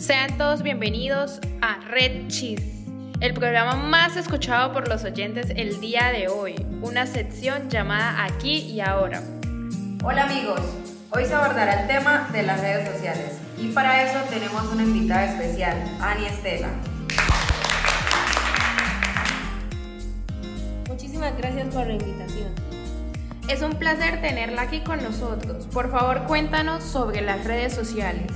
Sean todos bienvenidos a Red Cheese, el programa más escuchado por los oyentes el día de hoy, una sección llamada Aquí y Ahora. Hola amigos, hoy se abordará el tema de las redes sociales y para eso tenemos una invitada especial, Ani Estela. Muchísimas gracias por la invitación. Es un placer tenerla aquí con nosotros. Por favor, cuéntanos sobre las redes sociales.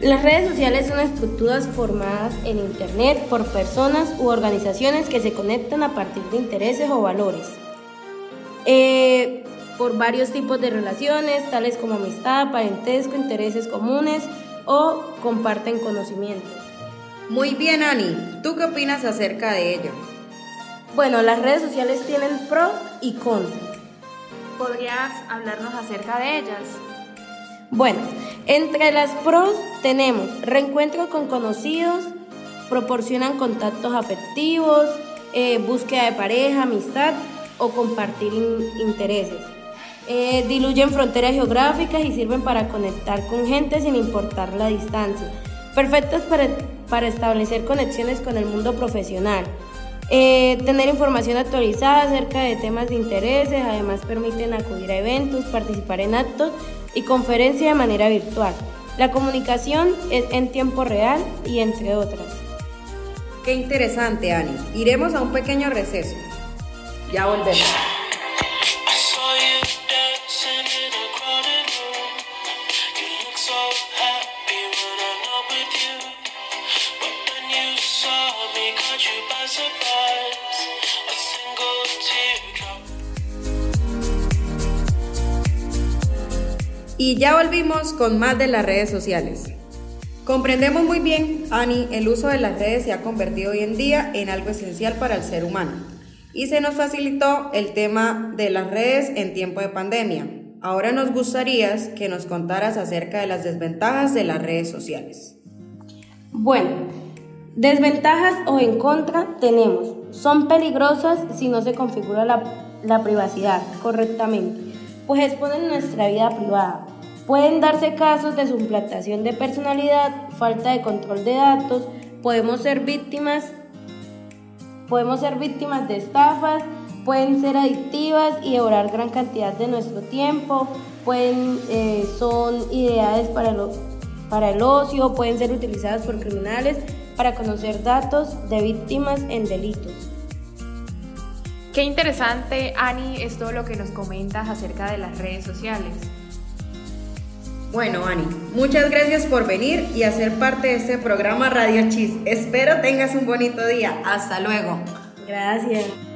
Las redes sociales son estructuras formadas en Internet por personas u organizaciones que se conectan a partir de intereses o valores. Eh, por varios tipos de relaciones, tales como amistad, parentesco, intereses comunes o comparten conocimiento. Muy bien, Ani. ¿Tú qué opinas acerca de ello? Bueno, las redes sociales tienen pro y contra. ¿Podrías hablarnos acerca de ellas? Bueno, entre las pros tenemos reencuentro con conocidos, proporcionan contactos afectivos, eh, búsqueda de pareja, amistad o compartir intereses. Eh, diluyen fronteras geográficas y sirven para conectar con gente sin importar la distancia. Perfectas para, para establecer conexiones con el mundo profesional. Eh, tener información actualizada acerca de temas de intereses, además permiten acudir a eventos, participar en actos y conferencias de manera virtual. La comunicación es en tiempo real y entre otras. Qué interesante, Ani. Iremos a un pequeño receso. Ya volvemos. Y ya volvimos con más de las redes sociales. Comprendemos muy bien, Ani, el uso de las redes se ha convertido hoy en día en algo esencial para el ser humano. Y se nos facilitó el tema de las redes en tiempo de pandemia. Ahora nos gustaría que nos contaras acerca de las desventajas de las redes sociales. Bueno, desventajas o en contra tenemos. Son peligrosas si no se configura la, la privacidad correctamente, pues exponen nuestra vida privada Pueden darse casos de suplantación de personalidad, falta de control de datos, podemos ser víctimas, podemos ser víctimas de estafas, pueden ser adictivas y devorar gran cantidad de nuestro tiempo, pueden, eh, son ideales para el, para el ocio, pueden ser utilizadas por criminales para conocer datos de víctimas en delitos. Qué interesante, Ani, es todo lo que nos comentas acerca de las redes sociales. Bueno, Ani, muchas gracias por venir y hacer parte de este programa Radio Chis. Espero tengas un bonito día. Hasta luego. Gracias.